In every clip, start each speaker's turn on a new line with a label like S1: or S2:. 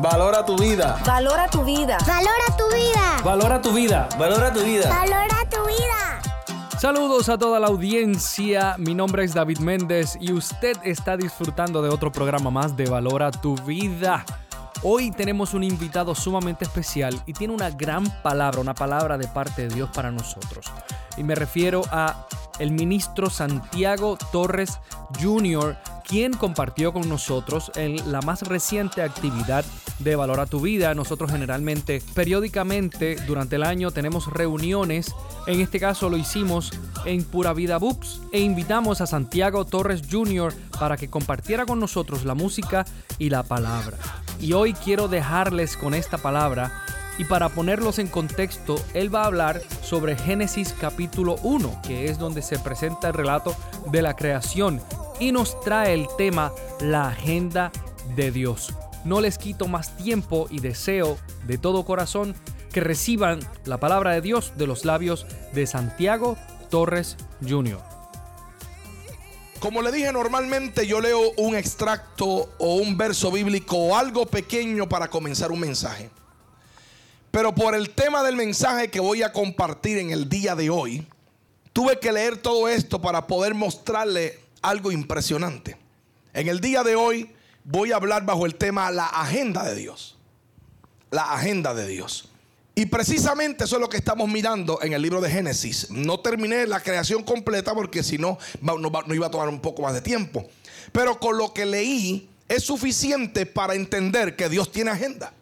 S1: Valora tu vida.
S2: Valora tu vida.
S3: Valora tu vida.
S4: Valora tu vida.
S1: Valora tu vida.
S3: Valora tu vida.
S4: Saludos a toda la audiencia, mi nombre es David Méndez y usted está disfrutando de otro programa más de Valora tu vida. Hoy tenemos un invitado sumamente especial y tiene una gran palabra, una palabra de parte de Dios para nosotros. Y me refiero a el ministro Santiago Torres Jr., quien compartió con nosotros en la más reciente actividad de Valora tu Vida. Nosotros generalmente, periódicamente, durante el año tenemos reuniones. En este caso lo hicimos en Pura Vida Books e invitamos a Santiago Torres Jr. para que compartiera con nosotros la música y la palabra. Y hoy quiero dejarles con esta palabra y para ponerlos en contexto, él va a hablar sobre Génesis capítulo 1, que es donde se presenta el relato de la creación y nos trae el tema la agenda de Dios. No les quito más tiempo y deseo de todo corazón que reciban la palabra de Dios de los labios de Santiago Torres Jr.
S5: Como le dije, normalmente yo leo un extracto o un verso bíblico o algo pequeño para comenzar un mensaje. Pero por el tema del mensaje que voy a compartir en el día de hoy, tuve que leer todo esto para poder mostrarle algo impresionante. En el día de hoy voy a hablar bajo el tema la agenda de Dios. La agenda de Dios. Y precisamente eso es lo que estamos mirando en el libro de Génesis. No terminé la creación completa porque si no, no, iba a tomar un poco más de tiempo. Pero con lo que leí es suficiente para entender que Dios tiene agenda.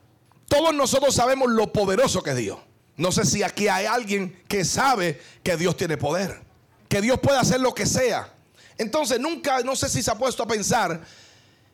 S5: Todos nosotros sabemos lo poderoso que es Dios. No sé si aquí hay alguien que sabe que Dios tiene poder. Que Dios puede hacer lo que sea. Entonces nunca, no sé si se ha puesto a pensar,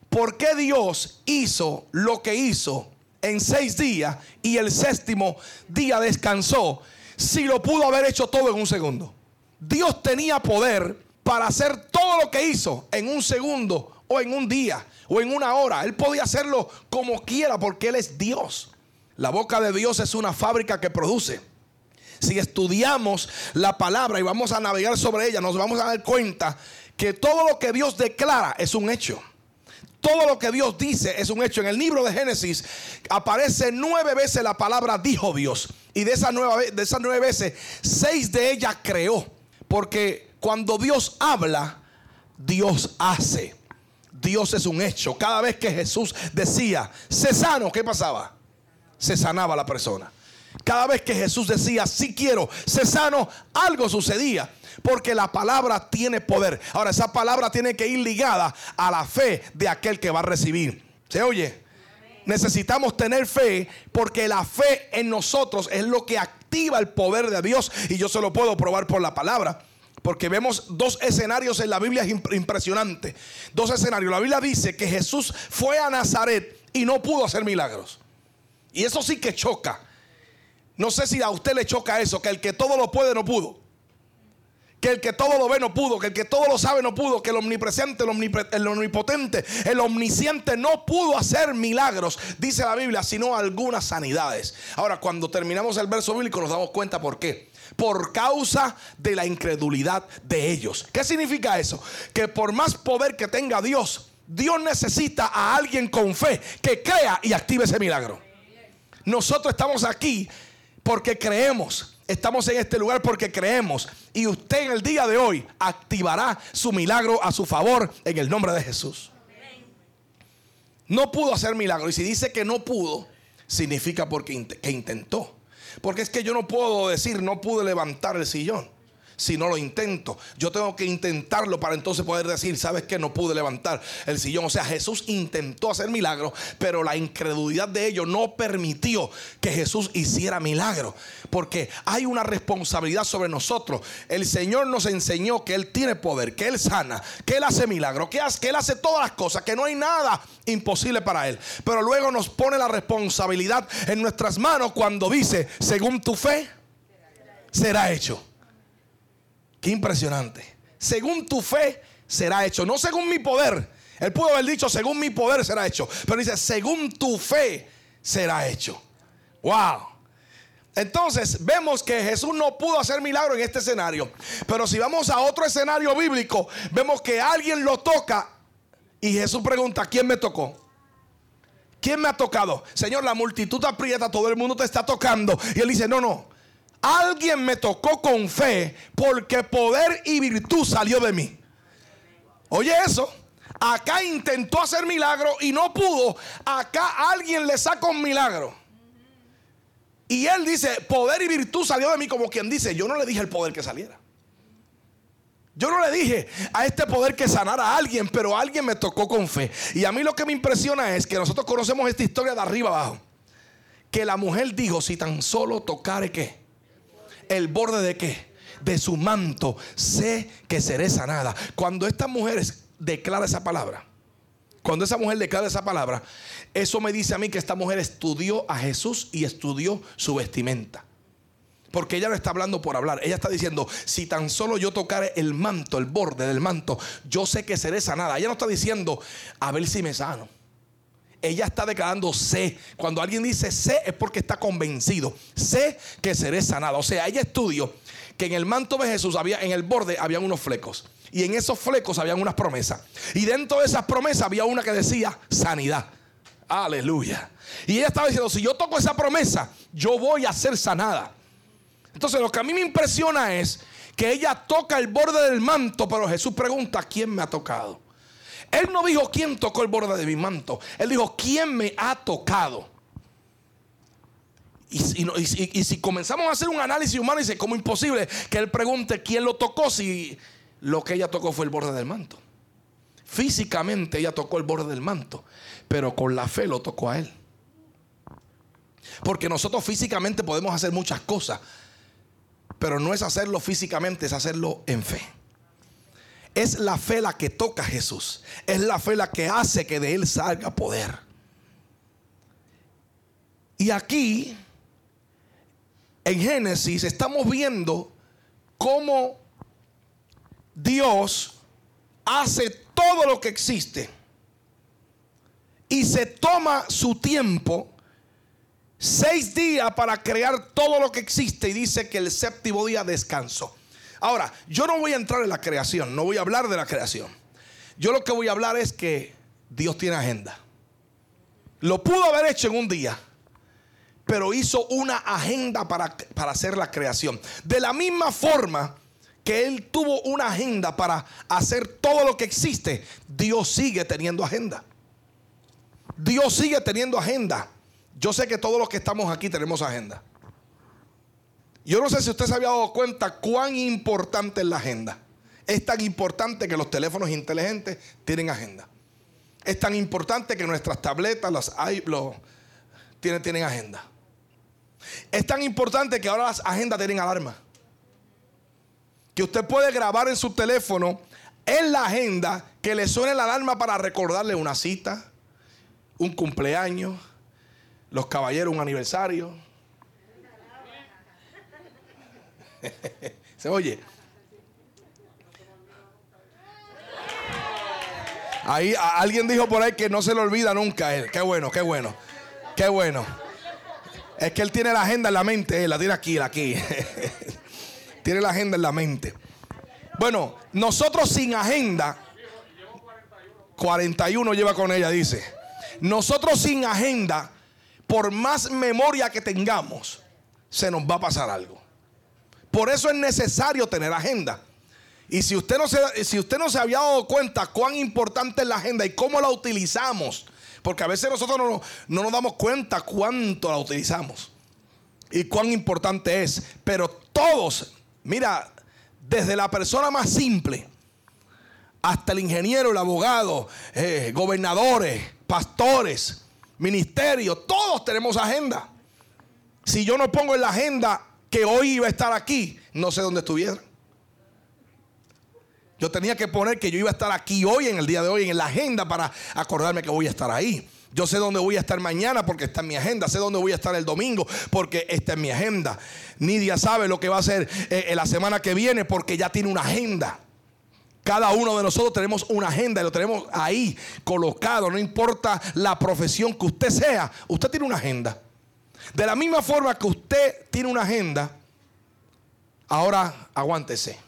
S5: ¿por qué Dios hizo lo que hizo en seis días y el séptimo día descansó si lo pudo haber hecho todo en un segundo? Dios tenía poder para hacer todo lo que hizo en un segundo en un día o en una hora. Él podía hacerlo como quiera porque Él es Dios. La boca de Dios es una fábrica que produce. Si estudiamos la palabra y vamos a navegar sobre ella, nos vamos a dar cuenta que todo lo que Dios declara es un hecho. Todo lo que Dios dice es un hecho. En el libro de Génesis aparece nueve veces la palabra dijo Dios. Y de esas nueve, de esas nueve veces, seis de ellas creó. Porque cuando Dios habla, Dios hace. Dios es un hecho. Cada vez que Jesús decía, se sano, ¿qué pasaba? Se sanaba la persona. Cada vez que Jesús decía, si quiero, se sano, algo sucedía. Porque la palabra tiene poder. Ahora, esa palabra tiene que ir ligada a la fe de aquel que va a recibir. ¿Se oye? Necesitamos tener fe porque la fe en nosotros es lo que activa el poder de Dios. Y yo se lo puedo probar por la palabra. Porque vemos dos escenarios en la Biblia impresionantes. Dos escenarios. La Biblia dice que Jesús fue a Nazaret y no pudo hacer milagros. Y eso sí que choca. No sé si a usted le choca eso, que el que todo lo puede no pudo que el que todo lo ve no pudo, que el que todo lo sabe no pudo, que el omnipresente, el, omnipotente, el omnisciente no pudo hacer milagros, dice la Biblia, sino algunas sanidades. Ahora, cuando terminamos el verso bíblico nos damos cuenta por qué. Por causa de la incredulidad de ellos. ¿Qué significa eso? Que por más poder que tenga Dios, Dios necesita a alguien con fe que crea y active ese milagro. Nosotros estamos aquí porque creemos. Estamos en este lugar porque creemos. Y usted en el día de hoy activará su milagro a su favor en el nombre de Jesús. No pudo hacer milagro. Y si dice que no pudo, significa porque que intentó. Porque es que yo no puedo decir no pude levantar el sillón si no lo intento. Yo tengo que intentarlo para entonces poder decir, ¿sabes que No pude levantar el sillón. O sea, Jesús intentó hacer milagros, pero la incredulidad de ellos no permitió que Jesús hiciera milagros. Porque hay una responsabilidad sobre nosotros. El Señor nos enseñó que Él tiene poder, que Él sana, que Él hace milagros, que, que Él hace todas las cosas, que no hay nada imposible para Él. Pero luego nos pone la responsabilidad en nuestras manos cuando dice, según tu fe, será hecho. Qué impresionante. Según tu fe será hecho, no según mi poder. Él pudo haber dicho, según mi poder será hecho. Pero dice, según tu fe será hecho. Wow. Entonces vemos que Jesús no pudo hacer milagro en este escenario. Pero si vamos a otro escenario bíblico, vemos que alguien lo toca y Jesús pregunta, ¿quién me tocó? ¿Quién me ha tocado? Señor, la multitud aprieta, todo el mundo te está tocando. Y él dice, no, no. Alguien me tocó con fe porque poder y virtud salió de mí. Oye eso. Acá intentó hacer milagro y no pudo. Acá alguien le saca un milagro. Y él dice, poder y virtud salió de mí como quien dice, yo no le dije el poder que saliera. Yo no le dije a este poder que sanara a alguien, pero alguien me tocó con fe. Y a mí lo que me impresiona es que nosotros conocemos esta historia de arriba abajo. Que la mujer dijo, si tan solo tocare qué. El borde de qué. De su manto, sé que seré sanada. Cuando esta mujer declara esa palabra, cuando esa mujer declara esa palabra, eso me dice a mí que esta mujer estudió a Jesús y estudió su vestimenta. Porque ella no está hablando por hablar. Ella está diciendo, si tan solo yo tocare el manto, el borde del manto, yo sé que seré sanada. Ella no está diciendo, a ver si me sano. Ella está declarando sé. Cuando alguien dice sé es porque está convencido. Sé que seré sanada. O sea, ella estudió que en el manto de Jesús había, en el borde habían unos flecos. Y en esos flecos habían unas promesas. Y dentro de esas promesas había una que decía sanidad. Aleluya. Y ella estaba diciendo, si yo toco esa promesa, yo voy a ser sanada. Entonces lo que a mí me impresiona es que ella toca el borde del manto, pero Jesús pregunta, ¿quién me ha tocado? Él no dijo quién tocó el borde de mi manto. Él dijo, ¿quién me ha tocado? Y, si comenzamos a hacer un análisis humano, dice, como imposible que él pregunte quién lo tocó si lo que ella tocó fue el borde del manto. Físicamente ella tocó el borde del manto, pero con la fe lo tocó a él. Porque nosotros físicamente podemos hacer muchas cosas, pero no es hacerlo físicamente, es hacerlo en fe. Es la fe la que toca a Jesús. Es la fe la que hace que de él salga poder. Y aquí, en Génesis, estamos viendo cómo Dios hace todo lo que existe y se toma su tiempo seis días para crear todo lo que existe y dice que el séptimo día descansó. Ahora, yo no voy a entrar en la creación, no voy a hablar de la creación. Yo lo que voy a hablar es que Dios tiene agenda. Lo pudo haber hecho en un día, pero hizo una agenda para, para hacer la creación. De la misma forma que Él tuvo una agenda para hacer todo lo que existe, Dios sigue teniendo agenda. Dios sigue teniendo agenda. Yo sé que todos los que estamos aquí tenemos agenda. Yo no sé si usted se había dado cuenta cuán importante es la agenda. Es tan importante que los teléfonos inteligentes tienen agenda. Es tan importante que nuestras tabletas, las los, tienen, tienen agenda. Es tan importante que ahora las agendas tienen alarma. Que usted puede grabar en su teléfono en la agenda que le suene la alarma para recordarle una cita, un cumpleaños, los caballeros un aniversario. Se oye. Ahí alguien dijo por ahí que no se le olvida nunca él. Qué bueno, qué bueno. Qué bueno. Es que él tiene la agenda en la mente, él la tiene aquí, aquí. tiene la agenda en la mente. Bueno, nosotros sin agenda, 41 lleva con ella, dice. Nosotros sin agenda por más memoria que tengamos, se nos va a pasar algo. Por eso es necesario tener agenda. Y si usted no se, si usted no se había dado cuenta cuán importante es la agenda y cómo la utilizamos, porque a veces nosotros no, no nos damos cuenta cuánto la utilizamos y cuán importante es. Pero todos, mira, desde la persona más simple hasta el ingeniero, el abogado, eh, gobernadores, pastores, ministerio, todos tenemos agenda. Si yo no pongo en la agenda que hoy iba a estar aquí, no sé dónde estuviera. Yo tenía que poner que yo iba a estar aquí hoy, en el día de hoy, en la agenda para acordarme que voy a estar ahí. Yo sé dónde voy a estar mañana porque está en mi agenda. Sé dónde voy a estar el domingo porque está en mi agenda. Nidia sabe lo que va a hacer eh, en la semana que viene porque ya tiene una agenda. Cada uno de nosotros tenemos una agenda y lo tenemos ahí colocado. No importa la profesión que usted sea, usted tiene una agenda. De la misma forma que usted tiene una agenda, ahora aguántese.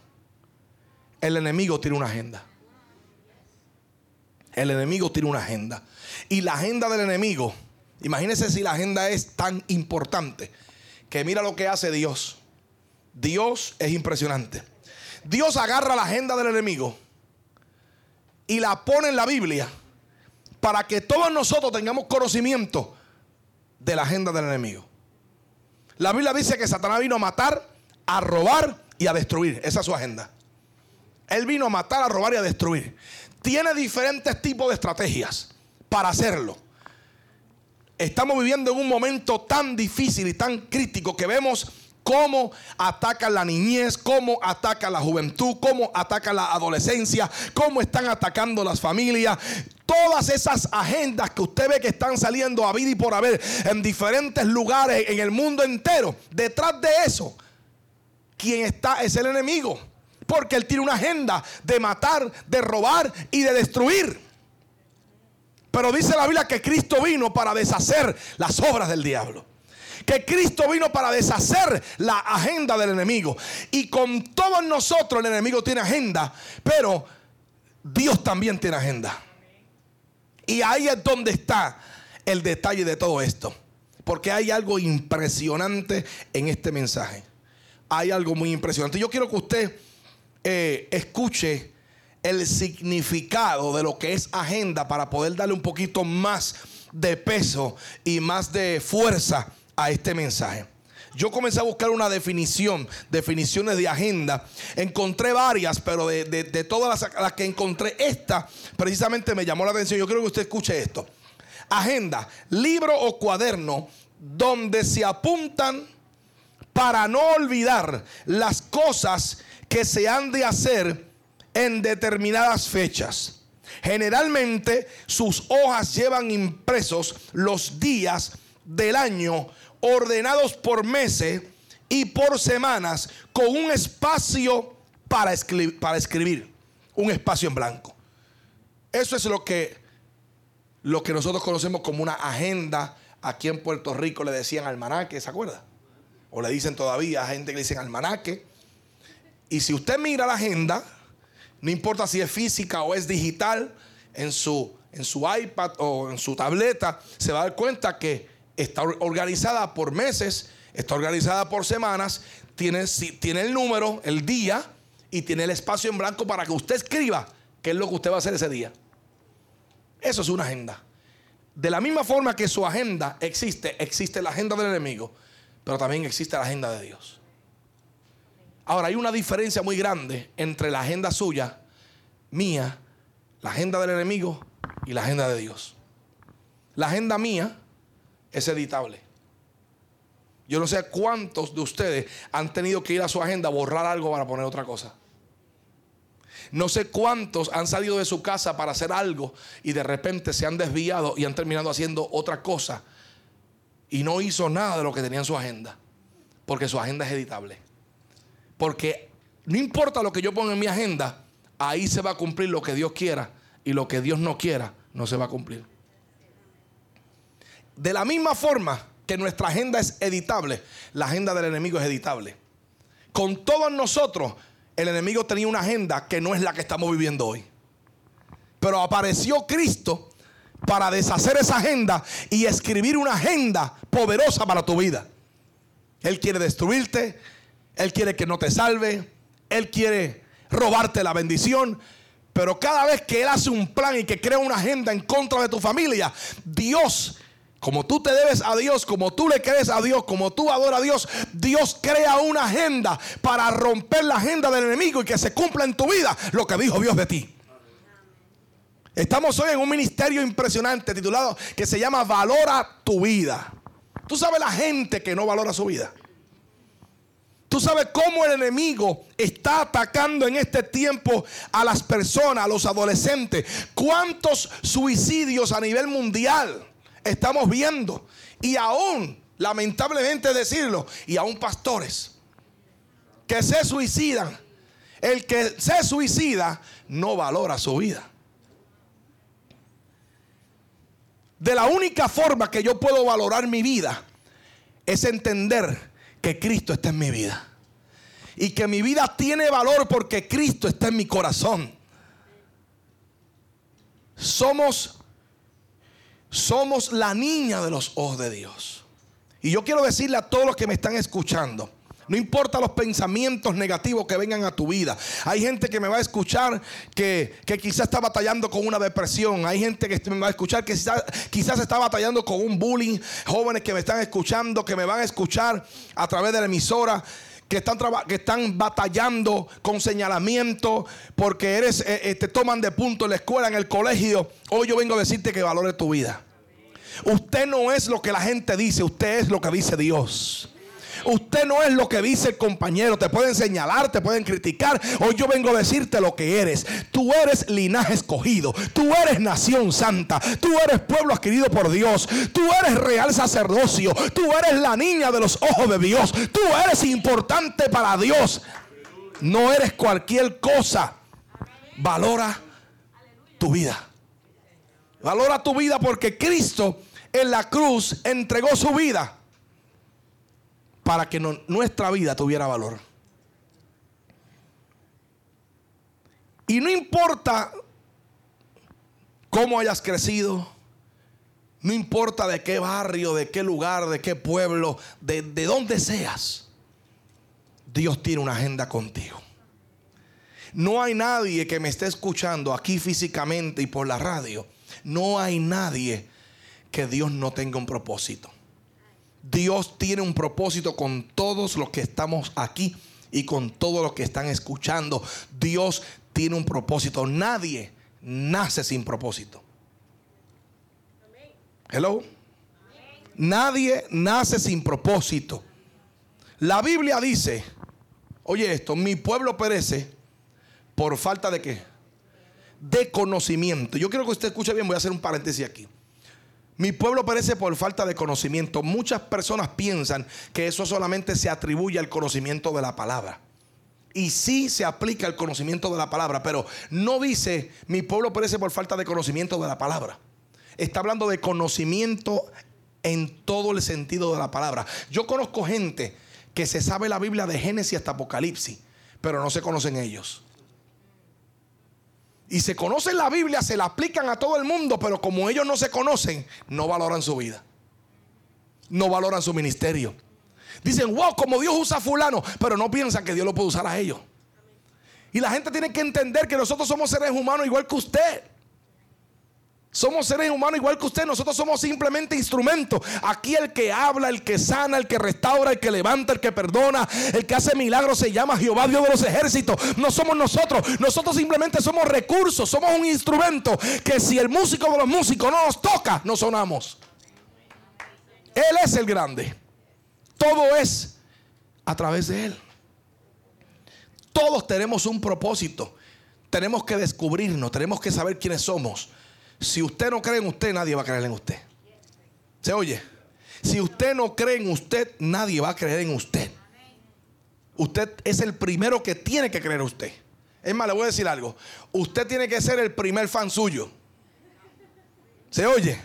S5: El enemigo tiene una agenda. El enemigo tiene una agenda. Y la agenda del enemigo Imagínense si la agenda es tan importante que mira lo que hace Dios. Dios es impresionante. Dios agarra la agenda del enemigo y la pone en la Biblia para que todos nosotros tengamos conocimiento de la agenda del enemigo. La Biblia dice que Satanás vino a matar, a robar y a destruir. Esa es su agenda. Él vino a matar, a robar y a destruir. Tiene diferentes tipos de estrategias para hacerlo. Estamos viviendo en un momento tan difícil y tan crítico que vemos cómo ataca la niñez, cómo ataca la juventud, cómo ataca la adolescencia, cómo están atacando las familias. Todas esas agendas que usted ve que están saliendo a vida y por haber en diferentes lugares en el mundo entero, detrás de eso, quien está es el enemigo. Porque él tiene una agenda de matar, de robar y de destruir. Pero dice la Biblia que Cristo vino para deshacer las obras del diablo que Cristo vino para deshacer la agenda del enemigo. Y con todos nosotros el enemigo tiene agenda, pero Dios también tiene agenda. Y ahí es donde está el detalle de todo esto. Porque hay algo impresionante en este mensaje. Hay algo muy impresionante. Yo quiero que usted eh, escuche el significado de lo que es agenda para poder darle un poquito más de peso y más de fuerza a este mensaje. Yo comencé a buscar una definición, definiciones de agenda. Encontré varias, pero de, todas las, las, que encontré, esta precisamente me llamó la atención. Yo quiero que usted escuche esto. Agenda, libro o cuaderno donde se apuntan para no olvidar las cosas que se han de hacer en determinadas fechas. Generalmente sus hojas llevan impresos los días del año ordenados por meses y por semanas con un espacio para escribir, para escribir, un espacio en blanco. Eso es lo que, lo que nosotros conocemos como una agenda. Aquí en Puerto Rico le decían almanaque, ¿se acuerda? O le dicen todavía a gente que le dicen almanaque. Y si usted mira la agenda, no importa si es física o es digital, en su, en su iPad o en su tableta, se va a dar cuenta que está organizada por meses, está organizada por semanas, tiene, tiene el número, el día y tiene el espacio en blanco para que usted escriba qué es lo que usted va a hacer ese día. Eso es una agenda. De la misma forma que su agenda existe, existe la agenda del enemigo, pero también existe la agenda de Dios. Ahora, hay una diferencia muy grande entre la agenda suya, mía, la agenda del enemigo y la agenda de Dios. La agenda mía es editable. Yo no sé cuántos de ustedes han tenido que ir a su agenda a borrar algo para poner otra cosa. No sé cuántos han salido de su casa para hacer algo y de repente se han desviado y han terminado haciendo otra cosa y no hizo nada de lo que tenía en su agenda. Porque su agenda es editable. Porque no importa lo que yo ponga en mi agenda, ahí se va a cumplir lo que Dios quiera y lo que Dios no quiera no se va a cumplir. De la misma forma que nuestra agenda es editable, la agenda del enemigo es editable. Con todos nosotros, el enemigo tenía una agenda que no es la que estamos viviendo hoy. Pero apareció Cristo para deshacer esa agenda y escribir una agenda poderosa para tu vida. Él quiere destruirte, Él quiere que no te salve, Él quiere robarte la bendición. Pero cada vez que Él hace un plan y que crea una agenda en contra de tu familia, Dios como tú te debes a Dios, como tú le crees a Dios, como tú adoras a Dios, Dios crea una agenda para romper la agenda del enemigo y que se cumpla en tu vida lo que dijo Dios de ti. Estamos hoy en un ministerio impresionante titulado que se llama Valora tu vida. Tú sabes la gente que no valora su vida. Tú sabes cómo el enemigo está atacando en este tiempo a las personas, a los adolescentes. ¿Cuántos suicidios a nivel mundial? Estamos viendo. Y aún, lamentablemente decirlo, y aún pastores que se suicidan. El que se suicida no valora su vida. De la única forma que yo puedo valorar mi vida es entender que Cristo está en mi vida. Y que mi vida tiene valor porque Cristo está en mi corazón. Somos somos la niña de los ojos de Dios. Y yo quiero decirle a todos los que me están escuchando, no importa los pensamientos negativos que vengan a tu vida. Hay gente que me va a escuchar que, quizás está batallando con una depresión. Hay gente que me va a escuchar que quizás, está batallando con un bullying. Jóvenes que me están escuchando, que me van a escuchar a través de la emisora. Que están, que están batallando con señalamiento porque eres, eh, eh, te toman de punto en la escuela, en el colegio. Hoy yo vengo a decirte que valore tu vida. Usted no es lo que la gente dice, usted es lo que dice Dios. Usted no es lo que dice el compañero. Te pueden señalar, te pueden criticar. Hoy yo vengo a decirte lo que eres. Tú eres linaje escogido. Tú eres nación santa. Tú eres pueblo adquirido por Dios. Tú eres real sacerdocio. Tú eres la niña de los ojos de Dios. Tú eres importante para Dios. No eres cualquier cosa. Valora tu vida. Valora tu vida porque Cristo en la cruz entregó su vida para que nuestra vida tuviera valor. Y no importa cómo hayas crecido, no importa de qué barrio, de qué lugar, de qué pueblo, de, de dónde seas, Dios tiene una agenda contigo. No hay nadie que me esté escuchando aquí físicamente y por la radio. No hay nadie que Dios no tenga un propósito. Dios tiene un propósito con todos los que estamos aquí y con todos los que están escuchando. Dios tiene un propósito. Nadie nace sin propósito. Hello. Nadie nace sin propósito. La Biblia dice, oye esto, mi pueblo perece por falta de qué? De conocimiento. Yo quiero que usted escuche bien, voy a hacer un paréntesis aquí. Mi pueblo perece por falta de conocimiento. Muchas personas piensan que eso solamente se atribuye al conocimiento de la palabra. Y sí se aplica el conocimiento de la palabra, pero no dice mi pueblo perece por falta de conocimiento de la palabra. Está hablando de conocimiento en todo el sentido de la palabra. Yo conozco gente que se sabe la Biblia de Génesis hasta Apocalipsis, pero no se conocen ellos y se conocen la Biblia, se la aplican a todo el mundo, pero como ellos no se conocen, no valoran su vida. No valoran su ministerio. Dicen, wow, como Dios usa a fulano, pero no piensan que Dios lo puede usar a ellos. Y la gente tiene que entender que nosotros somos seres humanos igual que usted. Somos seres humanos igual que usted. Nosotros somos simplemente instrumentos. Aquí el que habla, el que sana, el que restaura, el que levanta, el que perdona, el que hace milagros se llama Jehová Dios de los ejércitos. No somos nosotros. Nosotros simplemente somos recursos. Somos un instrumento que si el músico de los músicos no nos toca, no sonamos. Él es el grande. Todo es a través de Él. Todos tenemos un propósito. Tenemos que descubrirnos. Tenemos que saber quiénes somos. Si usted no cree en usted, nadie va a creer en usted. ¿Se oye? Si usted no cree en usted, nadie va a creer en usted. Usted es el primero que tiene que creer en usted. Es más, le voy a decir algo. Usted tiene que ser el primer fan suyo. ¿Se oye?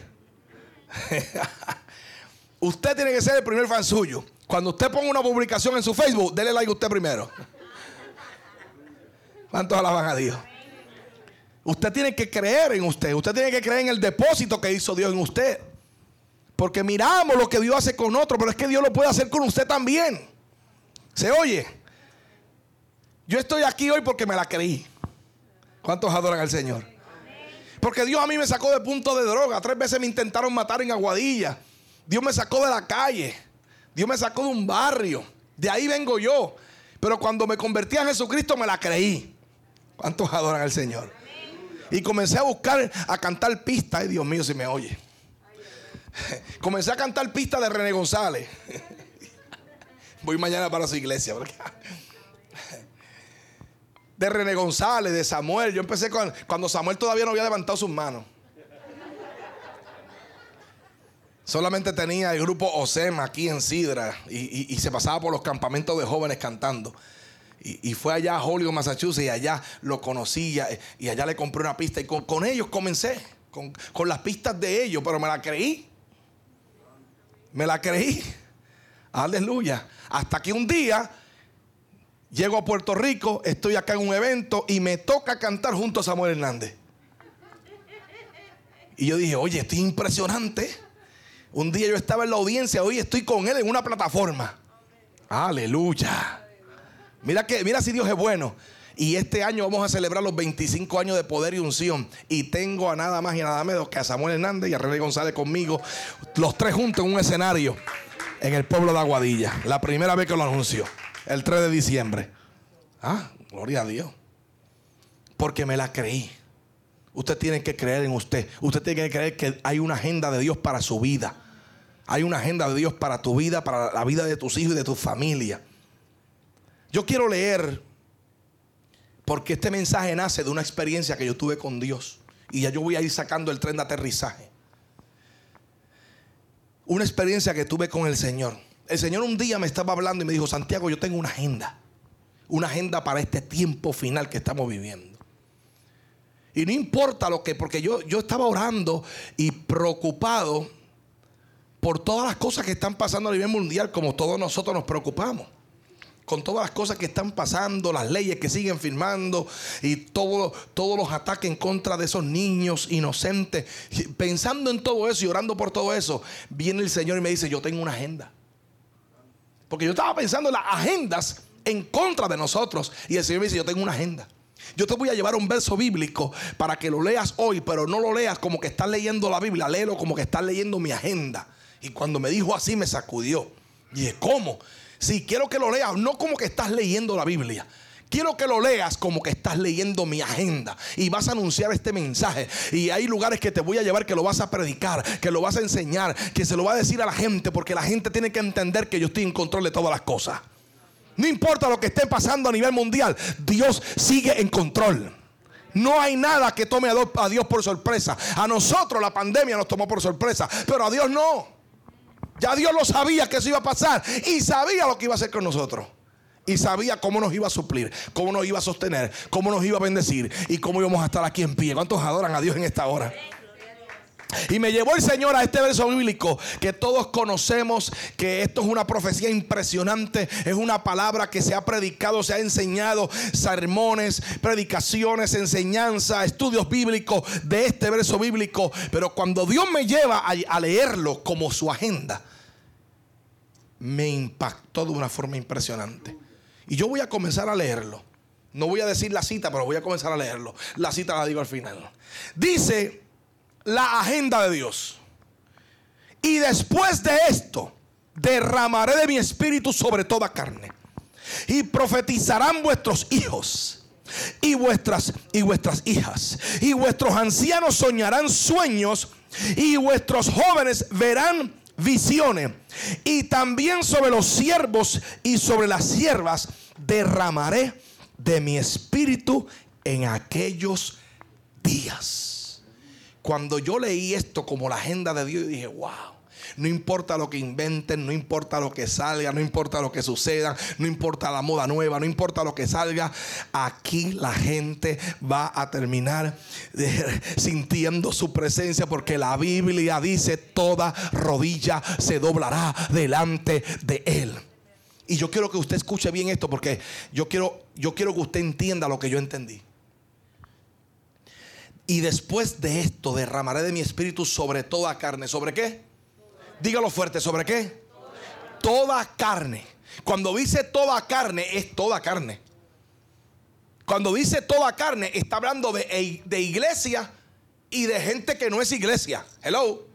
S5: usted tiene que ser el primer fan suyo. Cuando usted ponga una publicación en su Facebook, déle like a usted primero. ¿Cuántos alaban a Dios? Usted tiene que creer en usted. Usted tiene que creer en el depósito que hizo Dios en usted. Porque miramos lo que Dios hace con otro, pero es que Dios lo puede hacer con usted también. ¿Se oye? Yo estoy aquí hoy porque me la creí. ¿Cuántos adoran al Señor? Porque Dios a mí me sacó de punto de droga. Tres veces me intentaron matar en Aguadilla. Dios me sacó de la calle. Dios me sacó de un barrio. De ahí vengo yo. Pero cuando me convertí a Jesucristo me la creí. ¿Cuántos adoran al Señor? Y comencé a buscar, a cantar pistas. Ay, Dios mío, si me oye. Comencé a cantar pistas de René González. Voy mañana para su iglesia. De René González, de Samuel. Yo empecé con, cuando Samuel todavía no había levantado sus manos. Solamente tenía el grupo Osema aquí en Sidra y se pasaba por los campamentos de jóvenes cantando. Y, fue allá a Hollywood, Massachusetts, y allá lo conocí, y, allá le compré una pista. Y con, ellos comencé, con, las pistas de ellos, pero me la creí. Me la creí. Aleluya. Hasta que un día llego a Puerto Rico, estoy acá en un evento y me toca cantar junto a Samuel Hernández. Y yo dije, oye, esto es impresionante. Un día yo estaba en la audiencia, hoy estoy con él en una plataforma. Aleluya. Mira que, mira si Dios es bueno. Y este año vamos a celebrar los 25 años de poder y unción. Y tengo a nada más y nada menos que a Samuel Hernández y a René González conmigo, los tres juntos en un escenario en el pueblo de Aguadilla. La primera vez que lo anunció, el 3 de diciembre. Ah, gloria a Dios. Porque me la creí. Usted tiene que creer en usted. Usted tiene que creer que hay una agenda de Dios para su vida. Hay una agenda de Dios para tu vida, para la vida de tus hijos y de tu familia. Yo quiero leer, porque este mensaje nace de una experiencia que yo tuve con Dios. Y ya yo voy a ir sacando el tren de aterrizaje. Una experiencia que tuve con el Señor. El Señor un día me estaba hablando y me dijo, Santiago, yo tengo una agenda. Una agenda para este tiempo final que estamos viviendo. Y no importa lo que, porque yo, yo estaba orando y preocupado por todas las cosas que están pasando a nivel mundial, como todos nosotros nos preocupamos. Con todas las cosas que están pasando, las leyes que siguen firmando y todo, todos los ataques en contra de esos niños inocentes. Pensando en todo eso y orando por todo eso, viene el Señor y me dice, yo tengo una agenda. Porque yo estaba pensando en las agendas en contra de nosotros. Y el Señor me dice, yo tengo una agenda. Yo te voy a llevar un verso bíblico para que lo leas hoy, pero no lo leas como que estás leyendo la Biblia, léelo como que estás leyendo mi agenda. Y cuando me dijo así me sacudió. Y dije, ¿cómo? Si quiero que lo leas, no como que estás leyendo la Biblia. Quiero que lo leas como que estás leyendo mi agenda y vas a anunciar este mensaje. Y hay lugares que te voy a llevar que lo vas a predicar, que lo vas a enseñar, que se lo va a decir a la gente, porque la gente tiene que entender que yo estoy en control de todas las cosas. No importa lo que esté pasando a nivel mundial, Dios sigue en control. No hay nada que tome a Dios por sorpresa. A nosotros la pandemia nos tomó por sorpresa, pero a Dios no. Ya Dios lo sabía que eso iba a pasar y sabía lo que iba a hacer con nosotros. Y sabía cómo nos iba a suplir, cómo nos iba a sostener, cómo nos iba a bendecir y cómo íbamos a estar aquí en pie. ¿Cuántos adoran a Dios en esta hora? Y me llevó el Señor a este verso bíblico que todos conocemos, que esto es una profecía impresionante, es una palabra que se ha predicado, se ha enseñado, sermones, predicaciones, enseñanza, estudios bíblicos de este verso bíblico. Pero cuando Dios me lleva a, leerlo como su agenda, me impactó de una forma impresionante. Y yo voy a comenzar a leerlo. No voy a decir la cita, pero voy a comenzar a leerlo. La cita la digo al final. Dice la agenda de Dios. Y después de esto, derramaré de mi espíritu sobre toda carne. Y profetizarán vuestros hijos y vuestras y vuestras hijas. Y vuestros ancianos soñarán sueños y vuestros jóvenes verán visiones. Y también sobre los siervos y sobre las siervas derramaré de mi espíritu en aquellos días. Cuando yo leí esto como la agenda de Dios, dije, wow. No importa lo que inventen, no importa lo que salga, no importa lo que suceda, no importa la moda nueva, no importa lo que salga, aquí la gente va a terminar eh, sintiendo su presencia porque la Biblia dice toda rodilla se doblará delante de él. Y yo quiero que usted escuche bien esto porque yo quiero, yo quiero que usted entienda lo que yo entendí. Y después de esto derramaré de mi espíritu sobre toda carne. ¿Sobre qué? Dígalo fuerte, ¿sobre qué? Toda carne. Cuando dice toda carne, es toda carne. Cuando dice toda carne, está hablando de, iglesia y de gente que no es iglesia. Hello.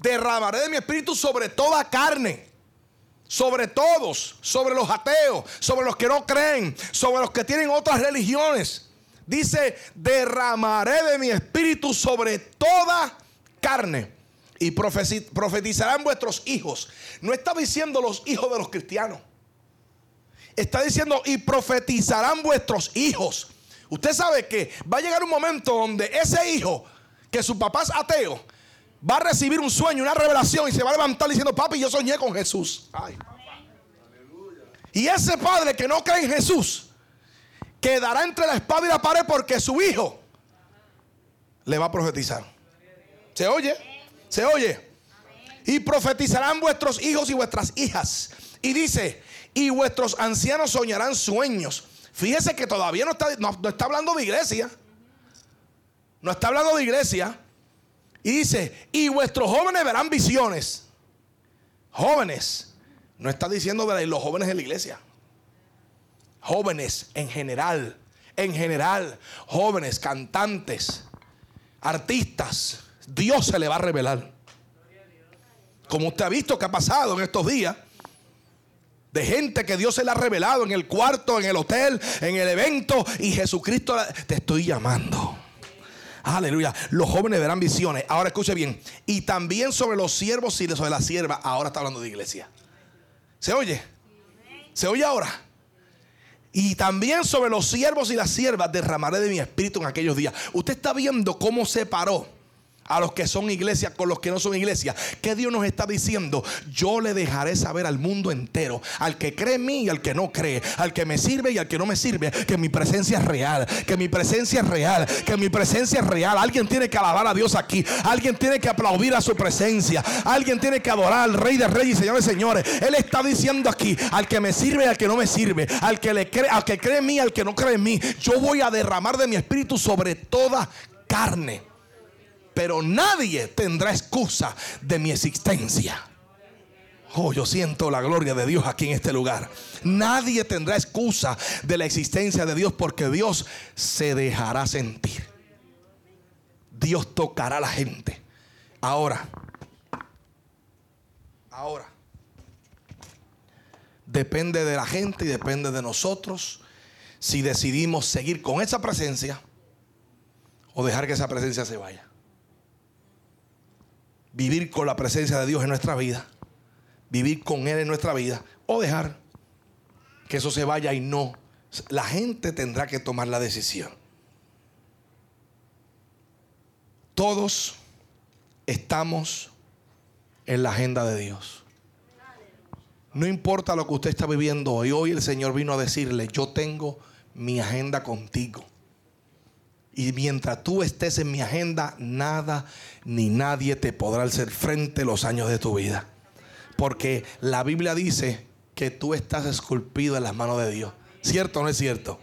S5: Derramaré de mi espíritu sobre toda carne. Sobre todos, sobre los ateos, sobre los que no creen, sobre los que tienen otras religiones. Dice, derramaré de mi espíritu sobre toda carne y profetizarán vuestros hijos. No está diciendo los hijos de los cristianos. Está diciendo, y profetizarán vuestros hijos. Usted sabe que va a llegar un momento donde ese hijo, que su papá es ateo, va a recibir un sueño, una revelación y se va a levantar diciendo, papi, yo soñé con Jesús. Y ese padre que no cree en Jesús, quedará entre la espada y la pared porque su hijo le va a profetizar. ¿Se oye? ¿Se oye? Y profetizarán vuestros hijos y vuestras hijas. Y dice, y vuestros ancianos soñarán sueños. Fíjese que todavía no está, no, está hablando de iglesia. No está hablando de iglesia. Y dice, y vuestros jóvenes verán visiones. Jóvenes, no está diciendo de los jóvenes de la iglesia. Jóvenes en general, en general, jóvenes, cantantes, artistas, Dios se le va a revelar. Como usted ha visto que ha pasado en estos días, de gente que Dios se le ha revelado en el cuarto, en el hotel, en el evento, y Jesucristo te estoy llamando. Aleluya. Los jóvenes verán visiones. Ahora escuche bien. Y también sobre los siervos y sobre la sierva. Ahora está hablando de iglesia. ¿Se oye? ¿Se oye ahora? Y también sobre los siervos y las siervas derramaré de mi espíritu en aquellos días. Usted está viendo cómo se paró a los que son iglesia con los que no son iglesia. ¿Qué Dios nos está diciendo? Yo le dejaré saber al mundo entero, al que cree en mí y al que no cree, al que me sirve y al que no me sirve, que mi presencia es real, que mi presencia es real, que mi presencia es real. Alguien tiene que alabar a Dios aquí, alguien tiene que aplaudir a su presencia, alguien tiene que adorar al Rey de Reyes y Señores Señores. Él está diciendo aquí, al que me sirve y al que no me sirve, al que le cree, al que cree en mí al que no cree en mí, yo voy a derramar de mi espíritu sobre toda carne pero nadie tendrá excusa de mi existencia. Oh, yo siento la gloria de Dios aquí en este lugar. Nadie tendrá excusa de la existencia de Dios porque Dios se dejará sentir. Dios tocará a la gente. Ahora, ahora, depende de la gente y depende de nosotros si decidimos seguir con esa presencia o dejar que esa presencia se vaya vivir con la presencia de Dios en nuestra vida, vivir con Él en nuestra vida, o dejar que eso se vaya y no. La gente tendrá que tomar la decisión. Todos estamos en la agenda de Dios. No importa lo que usted está viviendo hoy, hoy el Señor vino a decirle, yo tengo mi agenda contigo. Y mientras tú estés en mi agenda, nada ni nadie te podrá hacer frente los años de tu vida. Porque la Biblia dice que tú estás esculpido en las manos de Dios. ¿Cierto o no es cierto?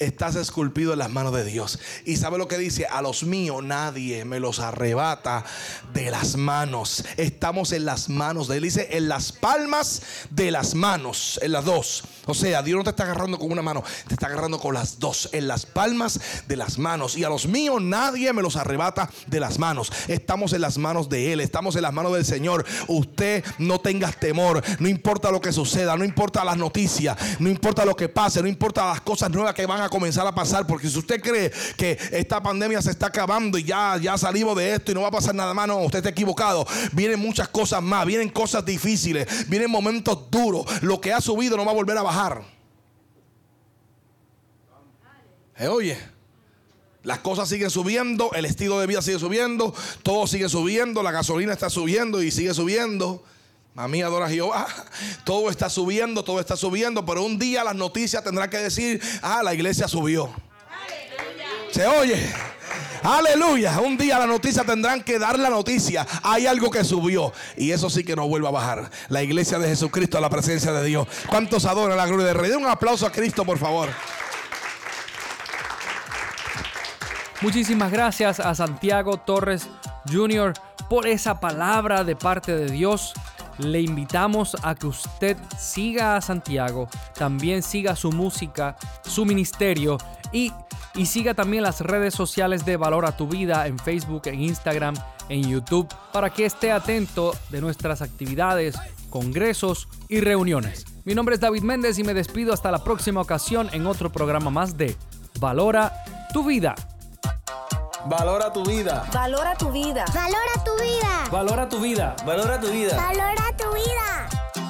S5: Estás esculpido en las manos de Dios. Y sabe lo que dice, a los míos nadie me los arrebata de las manos. Estamos en las manos de Él. Dice, en las palmas de las manos, en las dos. O sea, Dios no te está agarrando con una mano, te está agarrando con las dos, en las palmas de las manos. Y a los míos nadie me los arrebata de las manos. Estamos en las manos de Él, estamos en las manos del Señor. Usted no tenga temor, no importa lo que suceda, no importa las noticias, no importa lo que pase, no importa las cosas nuevas que van a comenzar a pasar. Porque si usted cree que esta pandemia se está acabando y ya, ya salimos de esto y no va a pasar nada más, no, usted está equivocado. Vienen muchas cosas más, vienen cosas difíciles, vienen momentos duros. Lo que ha subido no va a volver a bajar. Eh, oye. Las cosas siguen subiendo, el estilo de vida sigue subiendo, todo sigue subiendo, la gasolina está subiendo y sigue subiendo. Mami adora a Jehová. Todo está subiendo, todo está subiendo. Pero un día las noticias tendrán que decir: Ah, la iglesia subió. Se oye. Aleluya. Un día las noticias tendrán que dar la noticia. Hay algo que subió. Y eso sí que no vuelve a bajar. La iglesia de Jesucristo a la presencia de Dios. ¿Cuántos adoran la gloria de Rey? Den un aplauso a Cristo, por favor.
S4: Muchísimas gracias a Santiago Torres Jr. por esa palabra de parte de Dios le invitamos a que usted siga a Santiago, también siga su música, su ministerio y, y siga también las redes sociales de Valor a tu Vida en Facebook, en Instagram, en YouTube, para que esté atento de nuestras actividades, congresos y reuniones. Mi nombre es David Méndez y me despido hasta la próxima ocasión en otro programa más de Valora tu Vida.
S1: Valora tu vida.
S3: Valora tu vida. Valora tu vida.
S1: Valora tu vida. Valora tu vida.
S3: Valora tu vida.